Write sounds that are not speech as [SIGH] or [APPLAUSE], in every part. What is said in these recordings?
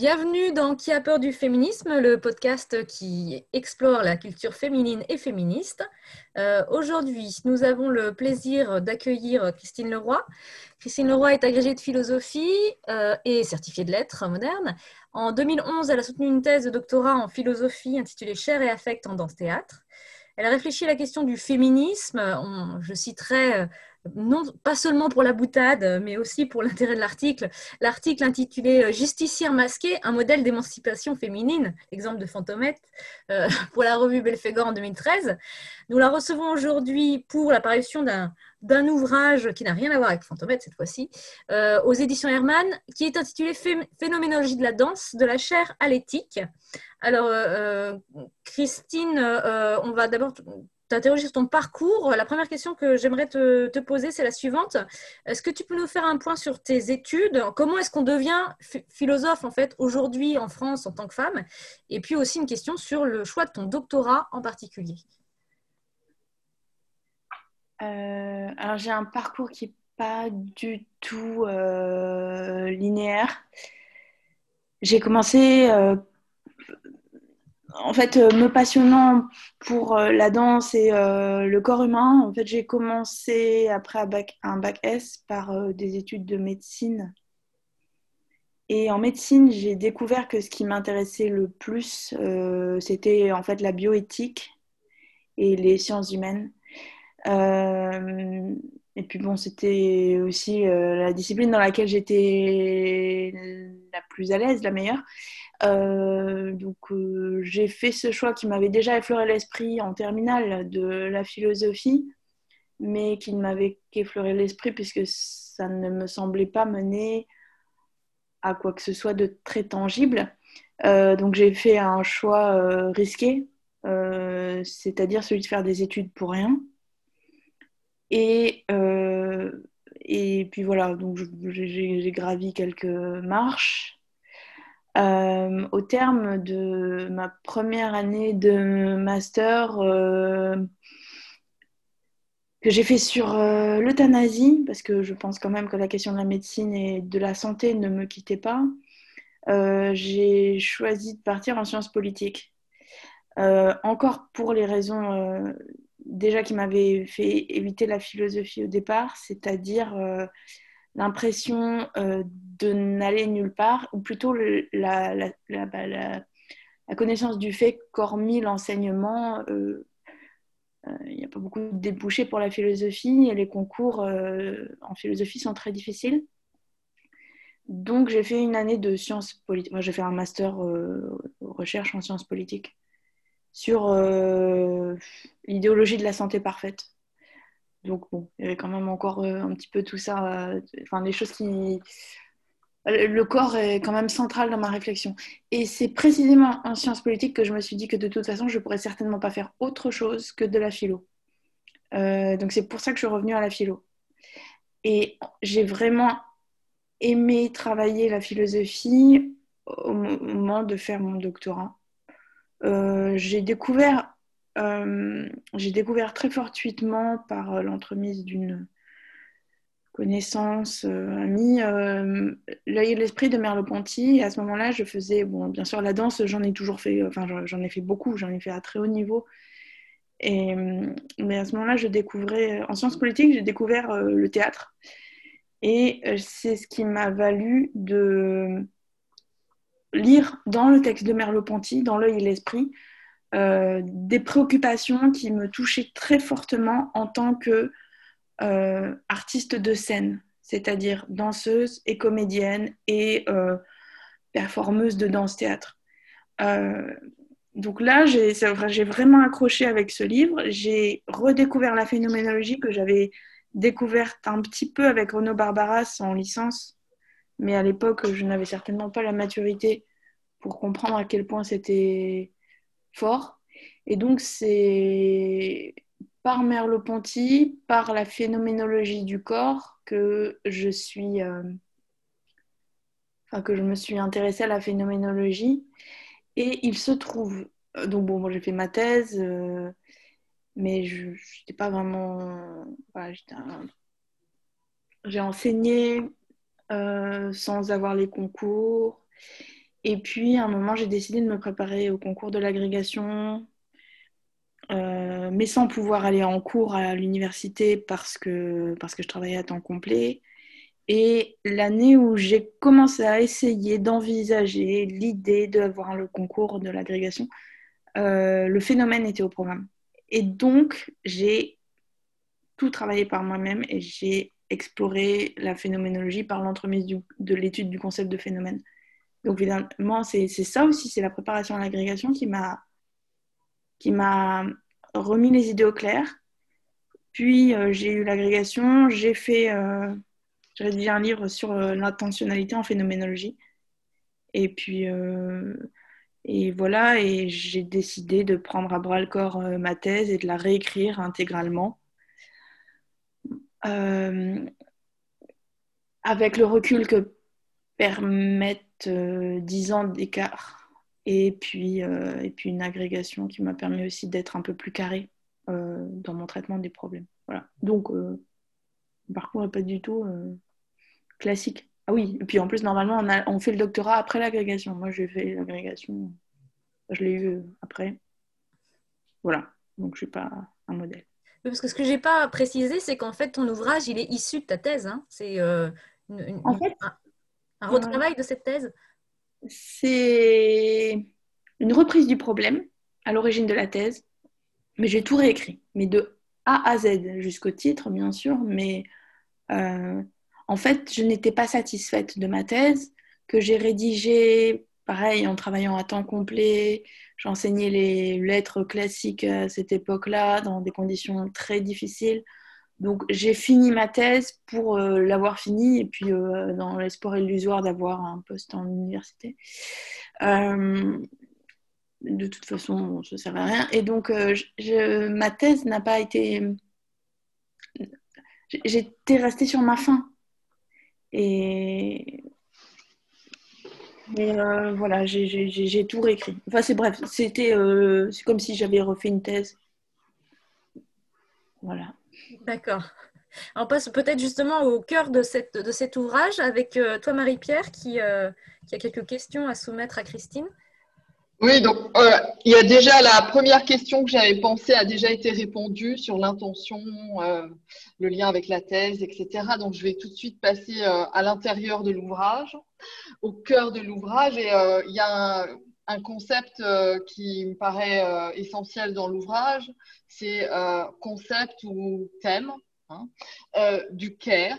Bienvenue dans Qui a peur du féminisme, le podcast qui explore la culture féminine et féministe. Euh, aujourd'hui, nous avons le plaisir d'accueillir Christine Leroy. Christine Leroy est agrégée de philosophie euh, et certifiée de lettres modernes. En 2011, elle a soutenu une thèse de doctorat en philosophie intitulée Chair et affect en danse-théâtre. Elle a réfléchi à la question du féminisme. je citerai non pas seulement pour la boutade, mais aussi pour l'intérêt de l'article. L'article intitulé euh, Justicière masquée, un modèle d'émancipation féminine, exemple de Fantomette, euh, [LAUGHS] pour la revue Belphégor en 2013. Nous la recevons aujourd'hui pour l'apparition d'un ouvrage qui n'a rien à voir avec Fantomette cette fois-ci, euh, aux éditions Hermann, qui est intitulé Phénoménologie de la danse, de la chair à l'éthique. Alors, Christine, on va d'abord t'interroger sur ton parcours. La première question que j'aimerais te, poser, c'est la suivante. Est-ce que tu peux nous faire un point sur tes études? Comment est-ce qu'on devient philosophe en fait aujourd'hui en France en tant que femme? Et puis aussi une question sur le choix de ton doctorat en particulier. Euh, alors j'ai un parcours qui n'est pas du tout euh, linéaire. J'ai commencé euh, en fait, euh, me passionnant pour euh, la danse et euh, le corps humain, en fait, j'ai commencé après un bac, un bac S par des études de médecine. Et en médecine, j'ai découvert que ce qui m'intéressait le plus, c'était en fait la bioéthique et les sciences humaines. et puis bon, c'était aussi la discipline dans laquelle j'étais la plus à l'aise, la meilleure. Euh, donc euh, j'ai fait ce choix qui m'avait déjà effleuré l'esprit en terminale de la philosophie, mais qui ne m'avait qu'effleuré l'esprit puisque ça ne me semblait pas mener à quoi que ce soit de très tangible. Euh, donc j'ai fait un choix risqué, c'est-à-dire celui de faire des études pour rien. Et, et puis voilà, donc j'ai gravi quelques marches euh, au terme de ma première année de master, euh, que j'ai fait sur euh, l'euthanasie, parce que je pense quand même que la question de la médecine et de la santé ne me quittait pas, j'ai choisi de partir en sciences politiques. encore pour les raisons déjà qui m'avaient fait éviter la philosophie au départ, c'est-à-dire l'impression euh, de n'aller nulle part, ou plutôt la, bah, la, la, connaissance du fait qu'hormis l'enseignement, euh, euh, il n'y a pas beaucoup de débouchés pour la philosophie et les concours en philosophie sont très difficiles. Donc j'ai fait une année de sciences politiques. Moi j'ai fait un master recherche en sciences politiques sur l'idéologie de la santé parfaite. Donc bon, il y avait quand même encore euh, un petit peu tout ça, euh, enfin les choses qui... Le corps est quand même central dans ma réflexion. Et c'est précisément en sciences politiques que je me suis dit que de toute façon, je ne pourrais certainement pas faire autre chose que de la philo. Euh, donc c'est pour ça que je suis revenue à la philo. Et j'ai vraiment aimé travailler la philosophie au moment de faire mon doctorat. j'ai découvert euh, j'ai découvert très fortuitement par euh, l'entremise d'une connaissance euh, amie l'œil et l'esprit de Merleau-Ponty. À ce moment-là, je faisais, bon, bien sûr, la danse, j'en ai toujours fait, enfin, j'en ai fait beaucoup, j'en ai fait à très haut niveau. Mais à ce moment-là, je découvrais, en sciences politiques, j'ai découvert le théâtre. Et c'est ce qui m'a valu de lire dans le texte de Merleau-Ponty, dans l'œil et l'esprit, euh, des préoccupations qui me touchaient très fortement en tant que euh, artiste de scène, c'est-à-dire danseuse et comédienne et euh, performeuse de danse-théâtre. donc là, j'ai vraiment accroché avec ce livre. J'ai redécouvert la phénoménologie que j'avais découverte un petit peu avec Renaud Barbaras en licence, mais à l'époque, je n'avais certainement pas la maturité pour comprendre à quel point c'était fort. Et donc, c'est par Merleau-Ponty, par la phénoménologie du corps, que je suis. Euh, enfin, que je me suis intéressée à la phénoménologie. Et il se trouve. Euh, donc, bon, j'ai fait ma thèse, euh, mais je n'étais pas vraiment. J'ai enseigné sans avoir les concours. Et puis, à un moment, j'ai décidé de me préparer au concours de l'agrégation, euh, mais sans pouvoir aller en cours à l'université parce que, parce que je travaillais à temps complet. Et l'année où j'ai commencé à essayer d'envisager l'idée d'avoir le concours de l'agrégation, euh, le phénomène était au programme. Et donc, j'ai tout travaillé par moi-même et j'ai exploré la phénoménologie par l'entremise de l'étude du concept de phénomène. Donc évidemment, c'est ça aussi, c'est la préparation à l'agrégation qui m'a qui m'a remis les idées au clair. Puis euh, j'ai eu l'agrégation, j'ai fait, euh, j'ai rédigé un livre sur euh, l'intentionnalité en phénoménologie. Et puis et voilà, et j'ai décidé de prendre à bras le corps ma thèse et de la réécrire intégralement. avec le recul que permettent 10 ans d'écart et puis, euh, et puis une agrégation qui m'a permis aussi d'être un peu plus carré euh, dans mon traitement des problèmes. Voilà. Donc, euh, le parcours n'est pas du tout classique. Ah oui, et puis en plus, normalement, on, a, on fait le doctorat après l'agrégation. Moi, j'ai fait l'agrégation, je l'ai eu après. Voilà, donc je ne suis pas un modèle. Parce que ce que je n'ai pas précisé, c'est qu'en fait, ton ouvrage, il est issu de ta thèse. Hein. C'est en fait, un retravail de cette thèse? C'est une reprise du problème à l'origine de la thèse, mais j'ai tout réécrit, mais de A à Z, jusqu'au titre, bien sûr, mais euh, en fait, je n'étais pas satisfaite de ma thèse, que j'ai rédigée, pareil, en travaillant à temps complet. J'enseignais les lettres classiques à cette époque-là, dans des conditions très difficiles. Donc j'ai fini ma thèse pour euh, l'avoir fini et puis euh, dans l'espoir illusoire d'avoir un poste en université. Euh, de toute façon, ça ne sert à rien. Et donc ma thèse n'a pas été... J'étais restée sur ma faim. Et mais voilà, j'ai tout réécrit. Enfin, c'est bref, c'était comme si j'avais refait une thèse. Voilà. D'accord. On passe peut-être justement au cœur de, cet ouvrage avec euh, toi, Marie-Pierre, qui, euh, qui, a quelques questions à soumettre à Christine. Oui, donc euh, il y a déjà la première question que j'avais pensée a déjà été répondue sur l'intention, le lien avec la thèse, etc. Donc je vais tout de suite passer à l'intérieur de l'ouvrage, au cœur de l'ouvrage. Et il y a un, concept qui me paraît essentiel dans l'ouvrage, c'est euh, concept ou thème hein, du care.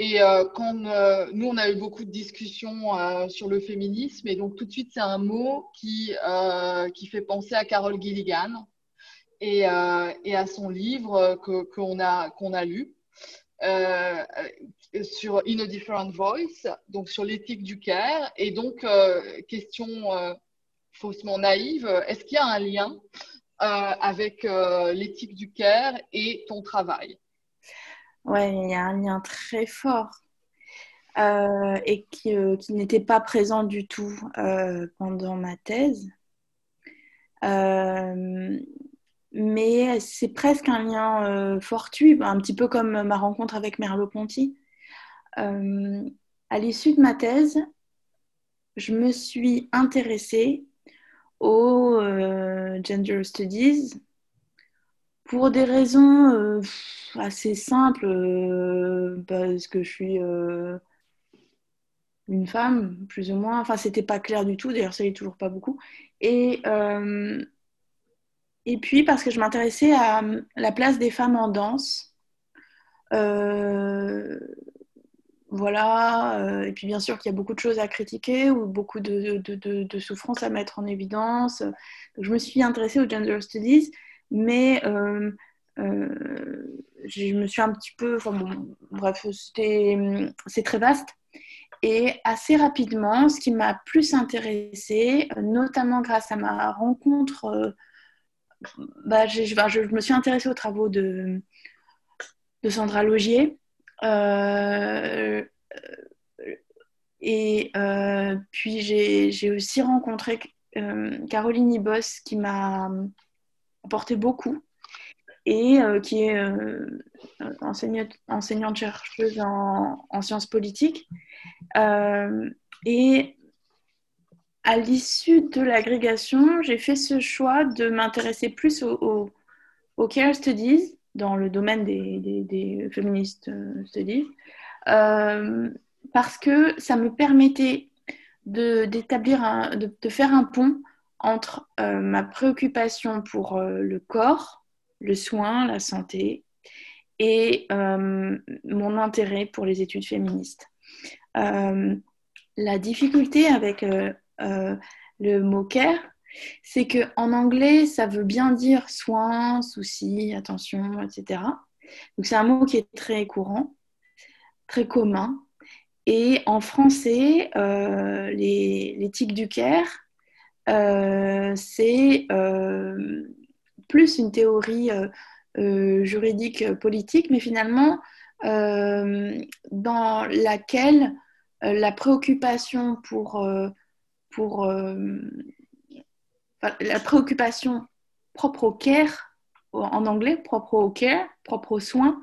Et quand nous, on a eu beaucoup de discussions sur le féminisme, et donc tout de suite, c'est un mot qui, qui fait penser à Carol Gilligan et, et à son livre qu'on a, qu'on a lu. sur In a Different Voice, donc sur l'éthique du care. Et donc, question faussement naïve, est-ce qu'il y a un lien euh, avec euh, l'éthique du care et ton travail Oui, il y a un lien très fort. Euh, et qui, n'était pas présent du tout pendant ma thèse. mais c'est presque un lien fortuit, un petit peu comme ma rencontre avec Merleau-Ponty. à l'issue de ma thèse, je me suis intéressée aux euh, gender studies pour des raisons euh, assez simples, euh, parce que je suis une femme, plus ou moins. Enfin, c'était pas clair du tout, d'ailleurs, ça n'est toujours pas beaucoup. Et, et puis, parce que je m'intéressais à la place des femmes en danse. Voilà, euh, et puis bien sûr qu'il y a beaucoup de choses à critiquer ou beaucoup de, souffrances à mettre en évidence. je me suis intéressée aux gender studies, mais euh, euh, je me suis un petit peu. Enfin bon, bref, c'est très vaste. Et assez rapidement, ce qui m'a plus intéressée, notamment grâce à ma rencontre, bah, je, je, me suis intéressée aux travaux de, de Sandra Logier. Euh, et euh, puis j'ai aussi rencontré euh, Caroline Ibos qui m'a apporté beaucoup et qui est enseignante, enseignante, chercheuse en, sciences politiques. et à l'issue de l'agrégation, j'ai fait ce choix de m'intéresser plus aux au, care studies dans le domaine des, des, feminist studies parce que ça me permettait de, d'établir de, faire un pont entre ma préoccupation pour le corps, le soin, la santé et mon intérêt pour les études féministes. la difficulté avec euh, le mot care, c'est que en anglais, ça veut bien dire soin, souci, attention, etc. Donc c'est un mot qui est très courant, très commun. Et en français, euh, l'éthique du care, euh, c'est plus une théorie juridique politique, mais finalement dans laquelle la préoccupation pour euh, la préoccupation propre au care, en anglais, propre au care, propre aux soins,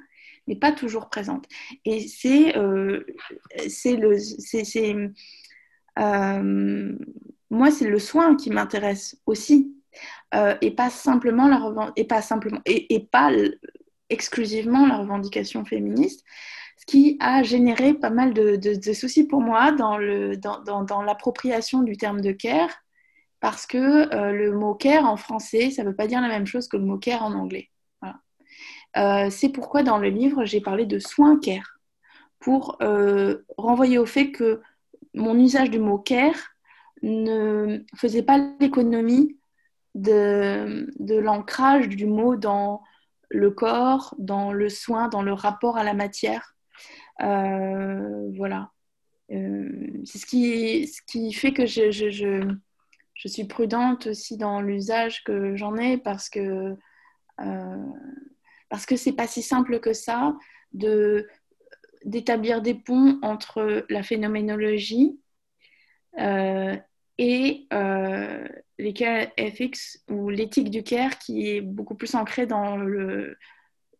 n'est pas toujours présente. Et c'est euh, le. c'est euh, moi, c'est le soin qui m'intéresse aussi. et pas simplement la et pas simplement et, pas exclusivement la revendication féministe ce qui a généré pas mal de, soucis pour moi dans, l'appropriation du terme de care, parce que euh, le mot care en français, ça ne veut pas dire la même chose que le mot care en anglais. Euh, c'est pourquoi dans le livre, j'ai parlé de soin care, pour euh, renvoyer au fait que mon usage du mot care ne faisait pas l'économie de, l'ancrage du mot dans le corps, dans le soin, dans le rapport à la matière. Voilà. C'est ce qui, fait que je, suis prudente aussi dans l'usage que j'en ai parce que euh, parce que c'est pas si simple que ça de d'établir des ponts entre la phénoménologie et les care ethics ou l'éthique du care qui est beaucoup plus ancrée dans le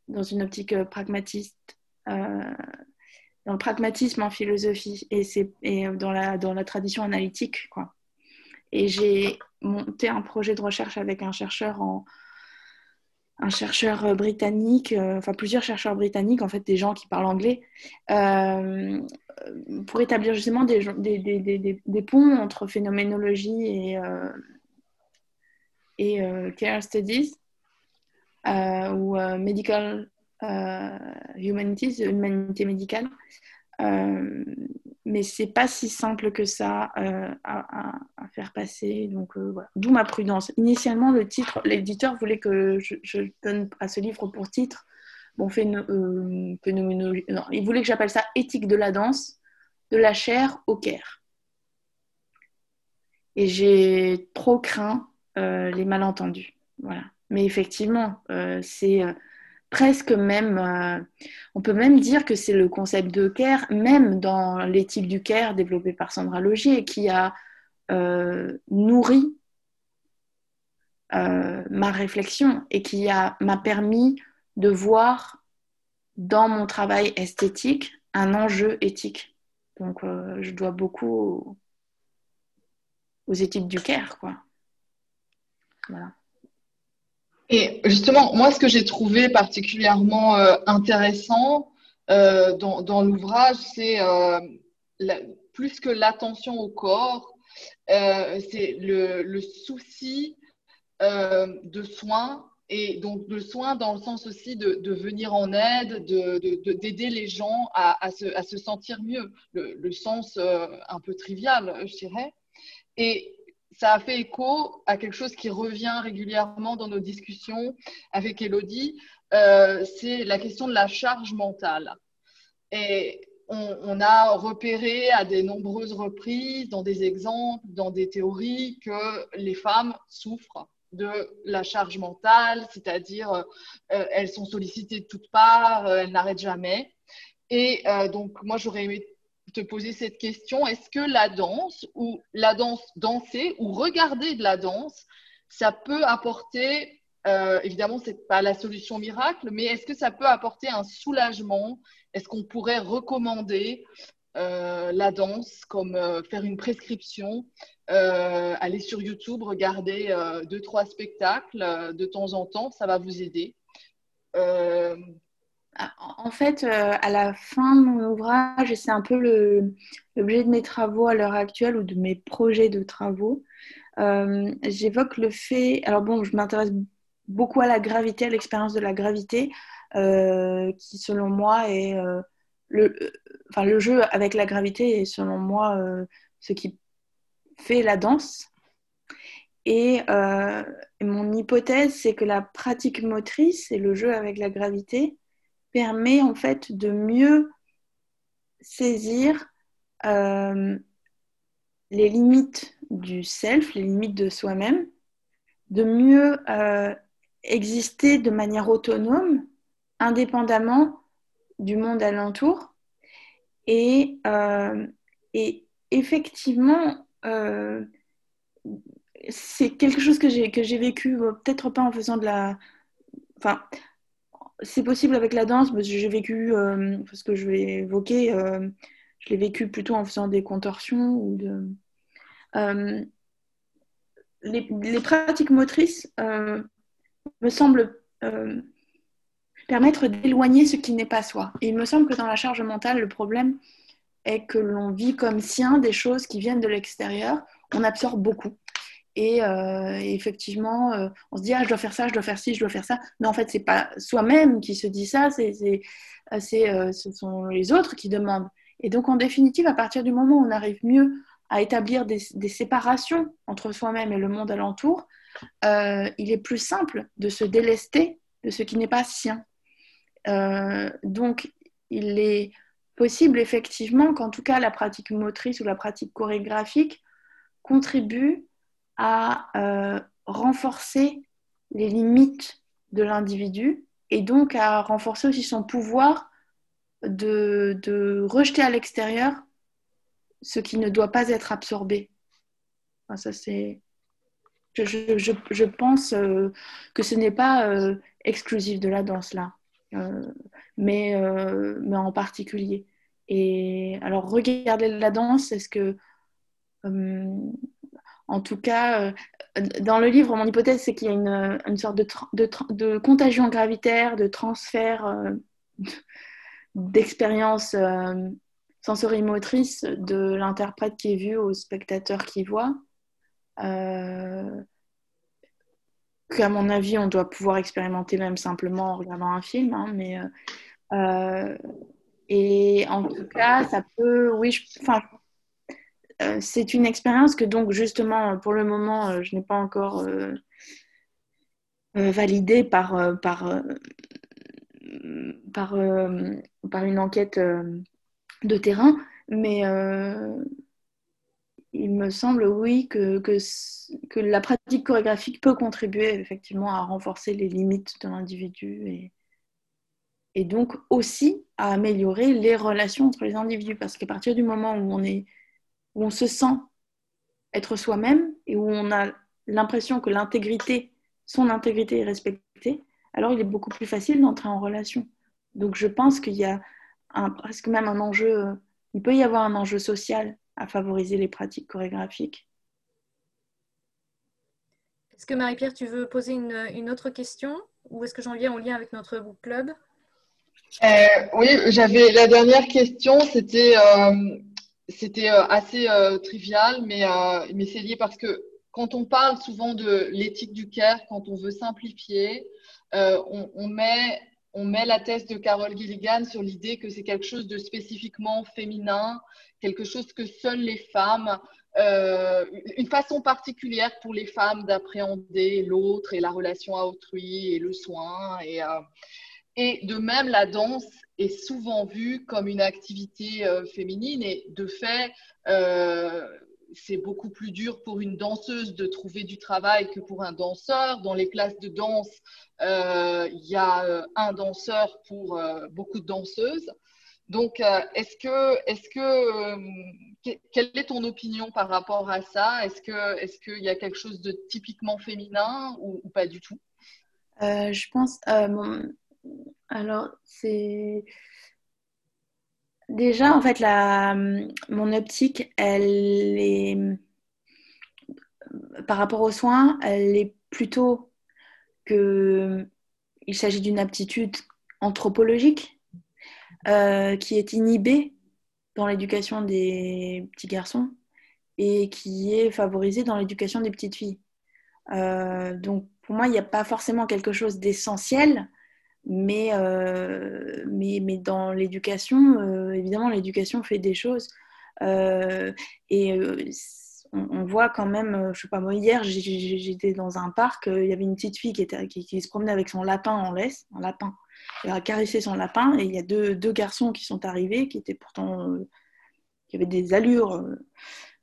dans une optique pragmatiste dans le pragmatisme en philosophie et, et dans, la, dans la tradition analytique. Quoi. Et j'ai monté un projet de recherche avec un chercheur en, un chercheur britannique, euh, enfin plusieurs chercheurs britanniques, en fait des gens qui parlent anglais, euh, pour établir justement des, ponts entre phénoménologie et, euh, et care studies ou medical euh, humanities, humanité médicale. Euh, mais c'est pas si simple que ça euh, à, faire passer. Donc voilà. D'où ma prudence. Initialement, le titre, l'éditeur voulait que je, donne à ce livre pour titre. Bon, fait il voulait que j'appelle ça éthique de la danse, de la chair au caire. Et j'ai trop craint les malentendus. Voilà. Mais effectivement, c'est presque même, euh, on peut même dire que c'est le concept de care, même dans l'éthique du care développée par Sandra Logier, qui a euh, nourri euh, ma réflexion et qui m'a permis de voir dans mon travail esthétique un enjeu éthique. Donc je dois beaucoup aux, éthiques du care, quoi. Voilà. Et justement, moi, ce que j'ai trouvé particulièrement euh, intéressant euh, dans, l'ouvrage, c'est euh, plus que l'attention au corps, c'est le, souci de soins et donc le soin dans le sens aussi de, venir en aide, d'aider les gens à, se, sentir mieux, le, le sens un peu trivial, je dirais. Et ça a fait écho à quelque chose qui revient régulièrement dans nos discussions avec Elodie, euh, c'est la question de la charge mentale. Et on, a repéré à de nombreuses reprises, dans des exemples, dans des théories, que les femmes souffrent de la charge mentale, c'est-à-dire euh, elles sont sollicitées de toutes parts, euh, elles n'arrêtent jamais. Et donc, moi, j'aurais aimé te poser cette question. Est-ce que la danse ou la danse danser ou regarder de la danse, ça peut apporter, euh, évidemment, ce n'est pas la solution miracle, mais est-ce que ça peut apporter un soulagement? Est-ce qu'on pourrait recommander la danse comme faire une prescription, aller sur YouTube, regarder deux, trois spectacles de temps en temps, ça va vous aider. Ah, en fait, à la fin de mon ouvrage, et c'est un peu l'objet de mes travaux à l'heure actuelle ou de mes projets de travaux, j'évoque le fait. Alors, bon, je m'intéresse beaucoup à la gravité, à l'expérience de la gravité, euh, qui selon moi est euh, le, enfin, le jeu avec la gravité est selon moi euh, ce qui fait la danse. Et, mon hypothèse, c'est que la pratique motrice et le jeu avec la gravité permet en fait de mieux saisir les limites du self, les limites de soi-même, de mieux exister de manière autonome, indépendamment du monde alentour. Et, euh, et effectivement, euh, c'est quelque chose que j'ai, vécu, euh, peut-être pas en faisant de la... Enfin, c'est possible avec la danse, mais j'ai vécu, parce que je vais évoquer, je l'ai vécu plutôt en faisant des contorsions ou de... Les, les, pratiques motrices me semble euh, permettre d'éloigner ce qui n'est pas soi. Et il me semble que dans la charge mentale, le problème est que l'on vit comme sien des choses qui viennent de l'extérieur. On absorbe beaucoup. Et euh, effectivement, euh, on se dit ah je dois faire ça, je dois faire ci, je dois faire ça. Mais en fait, c'est pas soi-même qui se dit ça, c'est, ce sont les autres qui demandent. Et donc, en définitive, à partir du moment où on arrive mieux à établir des, des séparations entre soi-même et le monde alentour, euh, il est plus simple de se délester de ce qui n'est pas sien. Euh, donc, il est possible effectivement qu'en tout cas la pratique motrice ou la pratique chorégraphique contribue à euh, renforcer les limites de l'individu et donc à renforcer aussi son pouvoir de, de rejeter à l'extérieur ce qui ne doit pas être absorbé. ça, c'est je, pense euh, que ce n'est pas euh, exclusif de la danse là, mais, mais en particulier. Et alors, regarder la danse, est-ce que, en tout cas, dans le livre, mon hypothèse, c'est qu'il y a une, une sorte de, de, contagion gravitaire, de transfert d'expérience sensorimotrice de l'interprète qui est vu au spectateur qui voit. Euh, qu'à mon avis, on doit pouvoir expérimenter même simplement en regardant un film. Hein, mais, euh, euh, et en tout cas, ça peut, oui, enfin, c'est une expérience que donc justement, pour le moment, je n'ai pas encore validée par, une enquête de terrain, mais il me semble, oui, que, la pratique chorégraphique peut contribuer effectivement à renforcer les limites de l'individu et donc aussi à améliorer les relations entre les individus. Parce qu'à partir du moment où on, est, où on se sent être soi-même et où on a l'impression que l'intégrité, son intégrité est respectée, alors il est beaucoup plus facile d'entrer en relation. Donc je pense qu'il y a un, presque même un enjeu, il peut y avoir un enjeu social à favoriser les pratiques chorégraphiques. Est-ce que Marie-Pierre, tu veux poser une, autre question ou est-ce que j'en viens en lien avec notre book club? Euh, Oui, j'avais la dernière question, c'était euh, c'était euh, assez trivial, mais, mais c'est lié parce que quand on parle souvent de l'éthique du care, quand on veut simplifier, on, met, la thèse de Carole Gilligan sur l'idée que c'est quelque chose de spécifiquement féminin quelque chose que seules les femmes, euh, une façon particulière pour les femmes d'appréhender l'autre et la relation à autrui et le soin. Et, euh, et de même, la danse est souvent vue comme une activité euh, féminine et de fait, c'est beaucoup plus dur pour une danseuse de trouver du travail que pour un danseur. Dans les classes de danse, il y a un danseur pour beaucoup de danseuses. Donc, euh, est-ce que, est-ce que, euh, quelle est ton opinion par rapport à ça? Est-ce que, est-ce qu'il y a quelque chose de typiquement féminin ou, pas du tout? Euh, Je pense, alors c'est Déjà, en fait, mon optique, elle est, par rapport aux soins, elle est plutôt que il s'agit d'une aptitude anthropologique euh, qui est inhibée dans l'éducation des petits garçons et qui est favorisée dans l'éducation des petites filles. Euh, donc pour moi, il n'y a pas forcément quelque chose d'essentiel, mais, euh, mais, mais, dans l'éducation, évidemment, l'éducation fait des choses. et on, voit quand même, je sais pas moi, hier j'étais dans un parc, il y avait une petite fille qui, se promenait avec son lapin en laisse, un lapin. Elle a caressé son lapin et il y a deux, deux garçons qui sont arrivés qui étaient pourtant, qui avaient des allures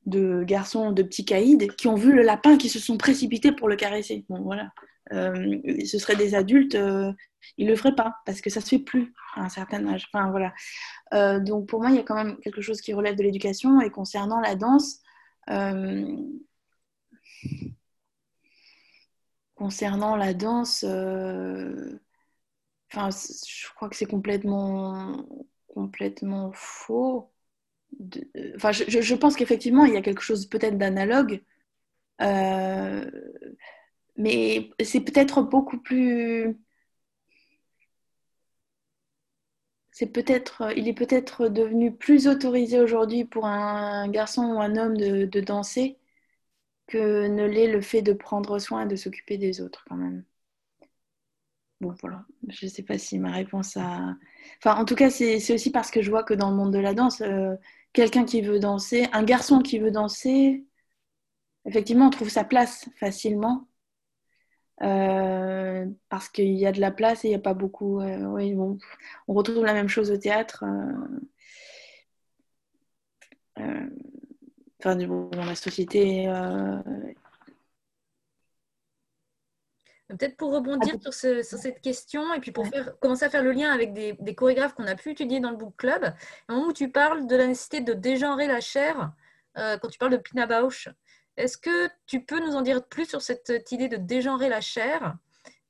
de garçons, de petits caïds, qui ont vu le lapin, qui se sont précipités pour le caresser. Bon, voilà. Euh, ce seraient des adultes, euh, ils ne le feraient pas, parce que ça se fait plus à un certain âge. Enfin, voilà. Euh, donc pour moi, il y a quand même quelque chose qui relève de l'éducation. Et concernant la danse, concernant la danse, enfin, je crois que c'est complètement, complètement faux enfin, je, pense qu'effectivement, il y a quelque chose peut-être d'analogue, mais c'est peut-être beaucoup plus. C'est peut-être, il est peut-être devenu plus autorisé aujourd'hui pour un garçon ou un homme de, danser que ne l'est le fait de prendre soin et de s'occuper des autres quand même. Bon, voilà. Je ne sais pas si ma réponse a. Enfin, en tout cas, c'est aussi parce que je vois que dans le monde de la danse, euh, quelqu'un qui veut danser, un garçon qui veut danser, effectivement, on trouve sa place facilement. Euh, parce qu'il y a de la place et il n'y a pas beaucoup. Euh, oui, bon, on retrouve la même chose au théâtre. enfin, bon, dans la société Peut-être pour rebondir sur, cette question et puis pour faire, commencer à faire le lien avec des, chorégraphes qu'on a pu étudier dans le book club, au moment où tu parles de la nécessité de dégenrer la chair, euh, quand tu parles de Pina Bausch, est-ce que tu peux nous en dire plus sur cette idée de dégenrer la chair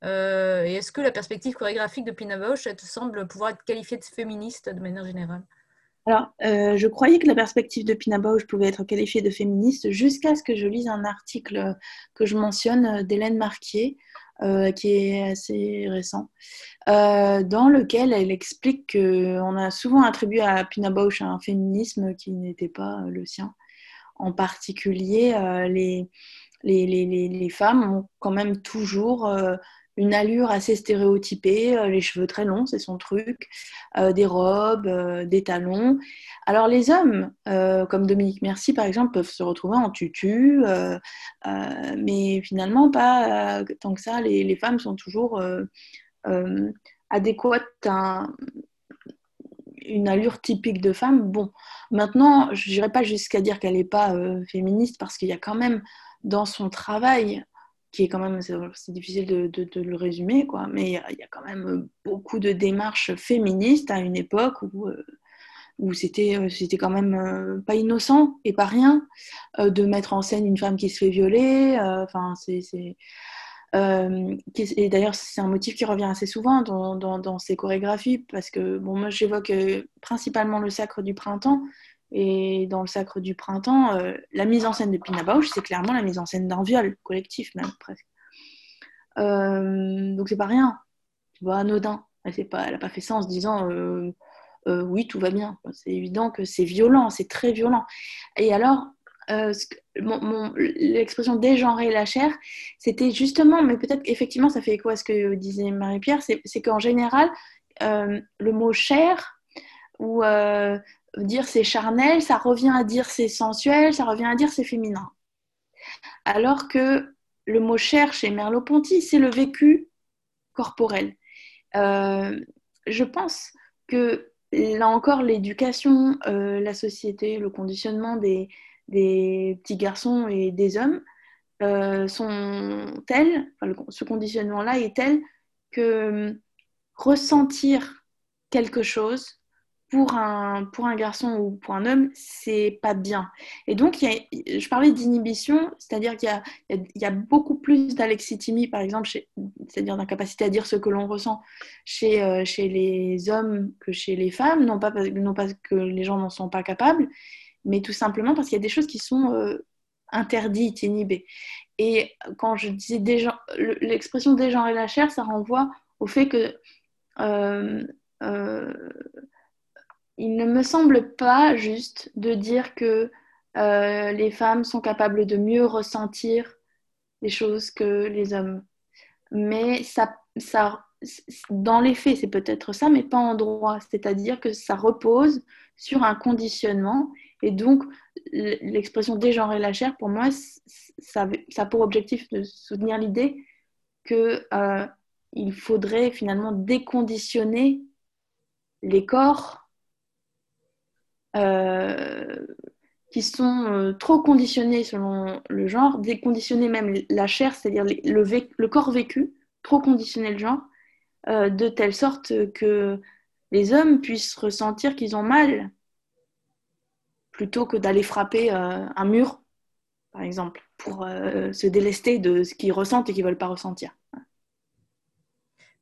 euh, Et est-ce que la perspective chorégraphique de Pina Bausch te semble pouvoir être qualifiée de féministe de manière générale? Alors, euh, je croyais que la perspective de Pina Bausch pouvait être qualifiée de féministe jusqu'à ce que je lise un article que je mentionne d'Hélène Marquier, euh, qui est assez récent, euh, dans lequel elle explique qu'on a souvent attribué à Pina Bausch un féminisme qui n'était pas le sien. En particulier, euh, les, les, les, les, femmes ont quand même toujours une allure assez stéréotypée, euh, les cheveux très longs, c'est son truc, euh, des robes, euh, des talons. Alors les hommes, comme Dominique Merci par exemple, peuvent se retrouver en tutu, mais finalement pas tant que ça. Les, femmes sont toujours adéquates à une allure typique de femme. Bon, maintenant, je n'irai pas jusqu'à dire qu'elle n'est pas féministe parce qu'il y a quand même dans son travail qui est quand même, c'est difficile de, le résumer, quoi, mais il y, a quand même beaucoup de démarches féministes à une époque où, euh, où c'était, euh, c'était quand même euh, pas innocent et pas rien de mettre en scène une femme qui se fait violer. Enfin, c'est, et d'ailleurs, c'est un motif qui revient assez souvent dans, ces chorégraphies, parce que bon, moi j'évoque principalement le sacre du printemps, et dans le Sacre du Printemps, euh, la mise en scène de Pina Bausch, c'est clairement la mise en scène d'un viol collectif, même presque. Euh, donc c'est pas rien, tu vois, anodin. Elle n'a pas, fait ça en se disant euh, oui, tout va bien. C'est évident que c'est violent, c'est très violent. Et alors, l'expression dégenrer la chair, c'était justement, mais peut-être qu'effectivement ça fait écho à ce que disait Marie-Pierre, c'est qu'en général, le mot chair ou dire c'est charnel, ça revient à dire c'est sensuel, ça revient à dire c'est féminin. Alors que le mot cher chez Merleau-Ponty, c'est le vécu corporel. Euh, je pense que là encore, l'éducation, euh, la société, le conditionnement des, petits garçons et des hommes euh, sont tels, ce conditionnement-là est tel que ressentir quelque chose pour un, pour un garçon ou pour un homme, c'est pas bien. Et donc, je parlais d'inhibition, c'est-à-dire qu'il y a, beaucoup plus d'alexithymie, par exemple, c'est-à-dire d'incapacité à dire ce que l'on ressent chez, euh, chez les hommes que chez les femmes, non pas, non que les gens n'en sont pas capables, mais tout simplement parce qu'il y a des choses qui sont euh, interdites, inhibées. Et quand je disais l'expression des gens et la chair, ça renvoie au fait que euh, euh, il ne me semble pas juste de dire que les femmes sont capables de mieux ressentir les choses que les hommes. Mais ça, dans les faits, c'est peut-être ça, mais pas en droit. C'est-à-dire que ça repose sur un conditionnement. Et donc, l'expression dégenrer la chair, pour moi, ça, a pour objectif de soutenir l'idée qu'il euh, faudrait finalement déconditionner les corps euh, qui sont euh, trop conditionnés selon le genre, déconditionner même la chair, c'est-à-dire le, le, corps vécu, trop conditionner le genre, euh, de telle sorte que les hommes puissent ressentir qu'ils ont mal, plutôt que d'aller frapper un mur, par exemple, pour se délester de ce qu'ils ressentent et qu'ils ne veulent pas ressentir.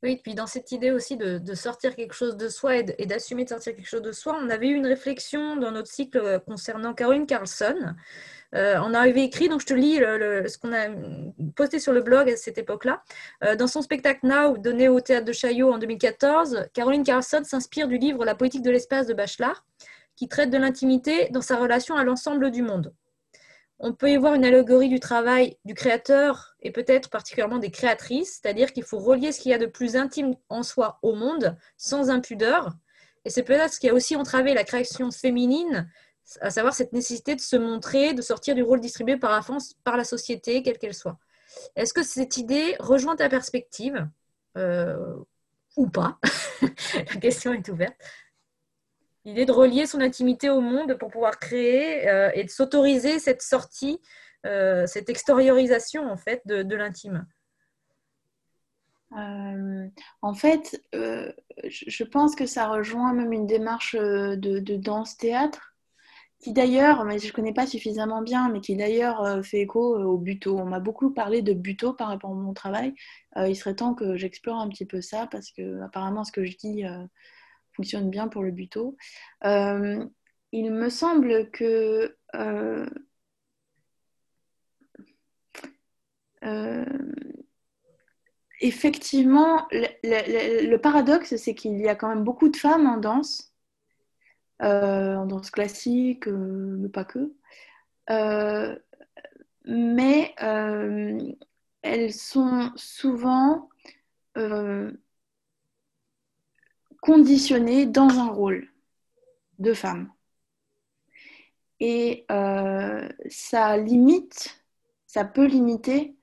Oui, puis dans cette idée aussi de, sortir quelque chose de soi et d'assumer de, sortir quelque chose de soi, on avait eu une réflexion dans notre cycle euh, concernant Caroline Carlson. Euh, on avait écrit, donc je te lis ce qu'on a posté sur le blog à cette époque-là. Euh, dans son spectacle Now, donné au théâtre de Chaillot en 2014, Caroline Carlson s'inspire du livre La politique de l'espace de Bachelard, qui traite de l'intimité dans sa relation à l'ensemble du monde on peut y voir une allégorie du travail du créateur et peut-être particulièrement des créatrices, c'est-à-dire qu'il faut relier ce qu'il y a de plus intime en soi au monde sans impudeur. Et c'est peut-être ce qui a aussi entravé la création féminine, à savoir cette nécessité de se montrer, de sortir du rôle distribué par la, par la société, quelle qu'elle soit. Est-ce que cette idée rejoint ta perspective euh, ou pas? [LAUGHS] La question est ouverte. L'idée de relier son intimité au monde pour pouvoir créer euh, et de s'autoriser cette sortie, euh, cette extériorisation en fait de, l'intime. Euh, en fait, je pense que ça rejoint même une démarche de, danse-théâtre, qui d'ailleurs, mais je ne connais pas suffisamment bien, mais qui d'ailleurs fait écho au buto. On m'a beaucoup parlé de buto par rapport à mon travail. il serait temps que j'explore un petit peu ça, parce que apparemment ce que je dis fonctionne bien pour le buto. Euh, il me semble que euh, euh, effectivement, le, paradoxe, c'est qu'il y a quand même beaucoup de femmes en danse, en danse classique, mais pas que. mais elles sont souvent conditionnée dans un rôle de femme. Et euh, ça limite, ça peut limiter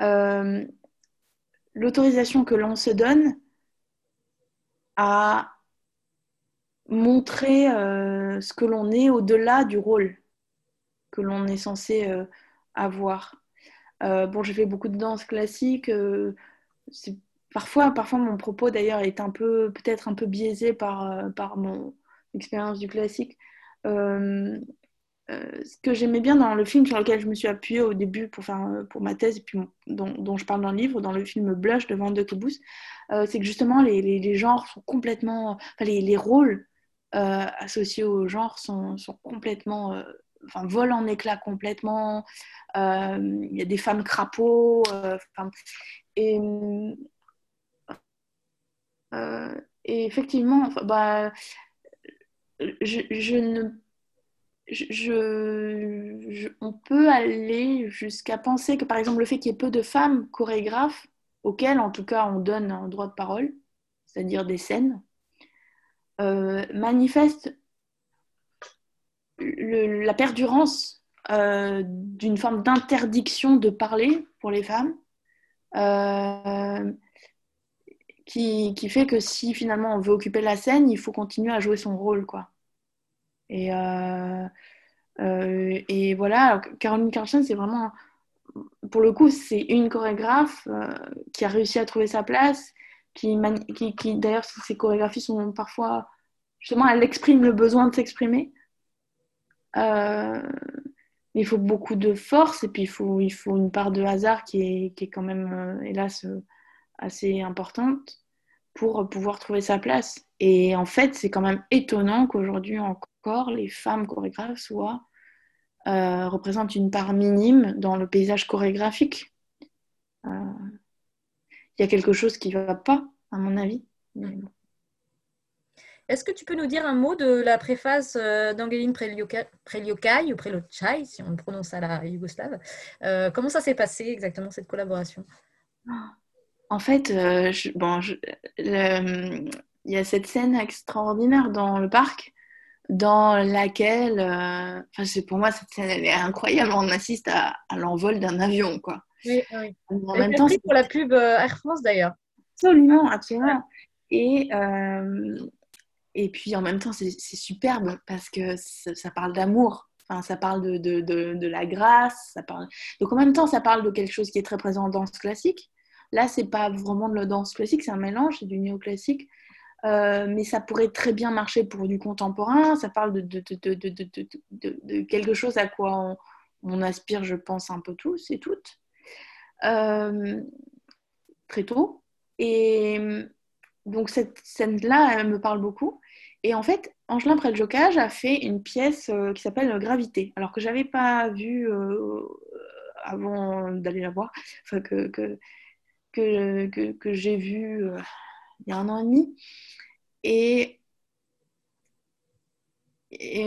euh, l'autorisation que l'on se donne à montrer euh, ce que l'on est au-delà du rôle que l'on est censé avoir. bon, j'ai fait beaucoup de danse classique. Parfois, parfois mon propos d'ailleurs est un peu, peut-être un peu biaisé par, euh, par mon expérience du classique. Euh, euh, ce que j'aimais bien dans le film sur lequel je me suis appuyée au début pour, faire, pour ma thèse, et puis dont, je parle dans le livre, dans le film Blush de Van de Kebus, c'est que justement les, les, genres sont complètement. Enfin, les, les rôles associés au genre sont, sont complètement. enfin, volent en éclats complètement. Il y a des femmes crapauds. et euh, et effectivement, bah, je, ne je, on peut aller jusqu'à penser que, par exemple, le fait qu'il y ait peu de femmes chorégraphes, auxquelles, en tout cas, on donne un droit de parole, c'est-à-dire des scènes, euh, manifeste la perdurance euh, d'une forme d'interdiction de parler pour les femmes. Euh, qui, fait que si finalement on veut occuper la scène, il faut continuer à jouer son rôle. Quoi. Et, euh, euh, voilà, Caroline Carlson, c'est vraiment, pour le coup, c'est une chorégraphe euh, qui a réussi à trouver sa place, qui, d'ailleurs, ses chorégraphies sont parfois, justement, elle exprime le besoin de s'exprimer. il faut beaucoup de force et puis il faut, une part de hasard qui est quand même, hélas, assez importante pour pouvoir trouver sa place. Et en fait, c'est quand même étonnant qu'aujourd'hui encore, les femmes chorégraphes soient, euh, représentent une part minime dans le paysage chorégraphique. Euh, il y a quelque chose qui ne va pas, à mon avis. Est-ce que tu peux nous dire un mot de la préface euh, d'Angeline Preliokai ou Prelochai, si on le prononce à la yougoslave? Comment ça s'est passé exactement cette collaboration? En fait, euh, bon, il y a cette scène extraordinaire dans le parc dans laquelle, euh, enfin, pour moi, cette scène elle est incroyable. On assiste à, l'envol d'un avion, quoi. Oui, oui. En même temps, c'est pour la pub euh, Air France d'ailleurs. Absolument, absolument. Et et puis en même temps, c'est superbe parce que ça, parle d'amour. Enfin, ça parle de, de, de, de, la grâce. Ça parle... Donc en même temps, ça parle de quelque chose qui est très présent dans ce classique. Là, c'est pas vraiment de la danse classique, c'est un mélange, c'est du néoclassique. Euh, mais ça pourrait très bien marcher pour du contemporain. Ça parle de, quelque chose à quoi on, aspire, je pense, un peu tous et toutes, euh, très tôt. Et donc, cette scène-là, elle me parle beaucoup. Et en fait, Angelin Preljocage a fait une pièce euh, qui s'appelle Gravité, alors que je n'avais pas vue avant d'aller la voir. Enfin, que que, que, j'ai vu euh, il y a un an et demi. Et,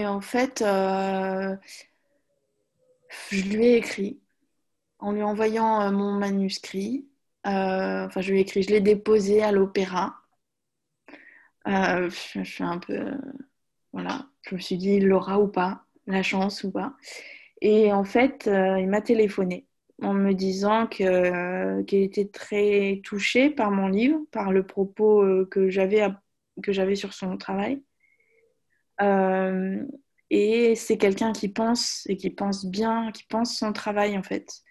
en fait, euh, je lui ai écrit en lui envoyant euh, mon manuscrit. enfin, je lui ai écrit, je l'ai déposé à l'opéra. je, suis un peu. voilà, je me suis dit, il l'aura ou pas, la chance ou pas. Et en fait, il m'a téléphoné en me disant qu'il était très touché par mon livre, par le propos euh, que j'avais sur son travail. Euh, et c'est quelqu'un qui pense et qui pense bien, qui pense son travail en fait.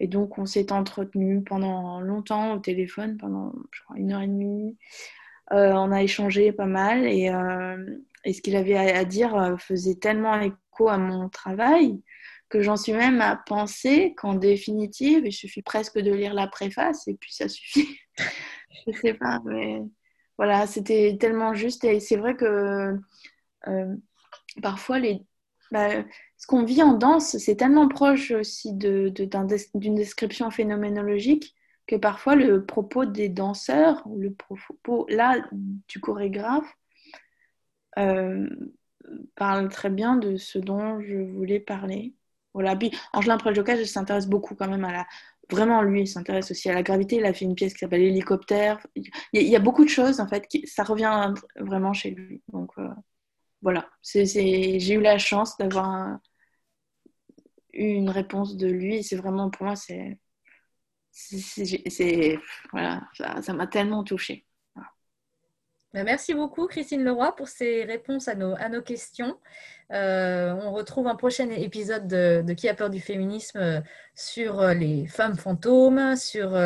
Et donc on s'est entretenu pendant longtemps au téléphone, pendant je crois, une heure et demie. Euh, on a échangé pas mal et ce qu'il avait à dire faisait tellement écho à mon travail que j'en suis même à penser qu'en définitive, il suffit presque de lire la préface et puis ça suffit. [LAUGHS] je sais pas, mais voilà, c'était tellement juste. Et c'est vrai que euh, parfois, les, bah, ce qu'on vit en danse, c'est tellement proche aussi d'une de, description phénoménologique que parfois le propos des danseurs, le propos là du chorégraphe, euh, parle très bien de ce dont je voulais parler. Voilà. Puis Angelin Préjocage, il s'intéresse beaucoup quand même à la. Vraiment, lui, s'intéresse aussi à la gravité. Il a fait une pièce qui s'appelle Hélicoptère. Il y, a beaucoup de choses, en fait, qui... ça revient vraiment chez lui. Donc, euh, voilà. J'ai eu la chance d'avoir eu une réponse de lui. C'est vraiment, pour moi, c'est. Voilà, ça m'a tellement touchée. Bah, merci beaucoup, Christine Leroy, pour ces réponses à nos, questions. Euh, on retrouve un prochain épisode de, Qui a peur du féminisme euh, sur euh, les femmes fantômes, sur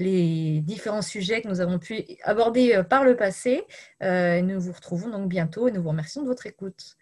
les différents sujets que nous avons pu aborder par le passé. nous vous retrouvons donc bientôt et nous vous remercions de votre écoute.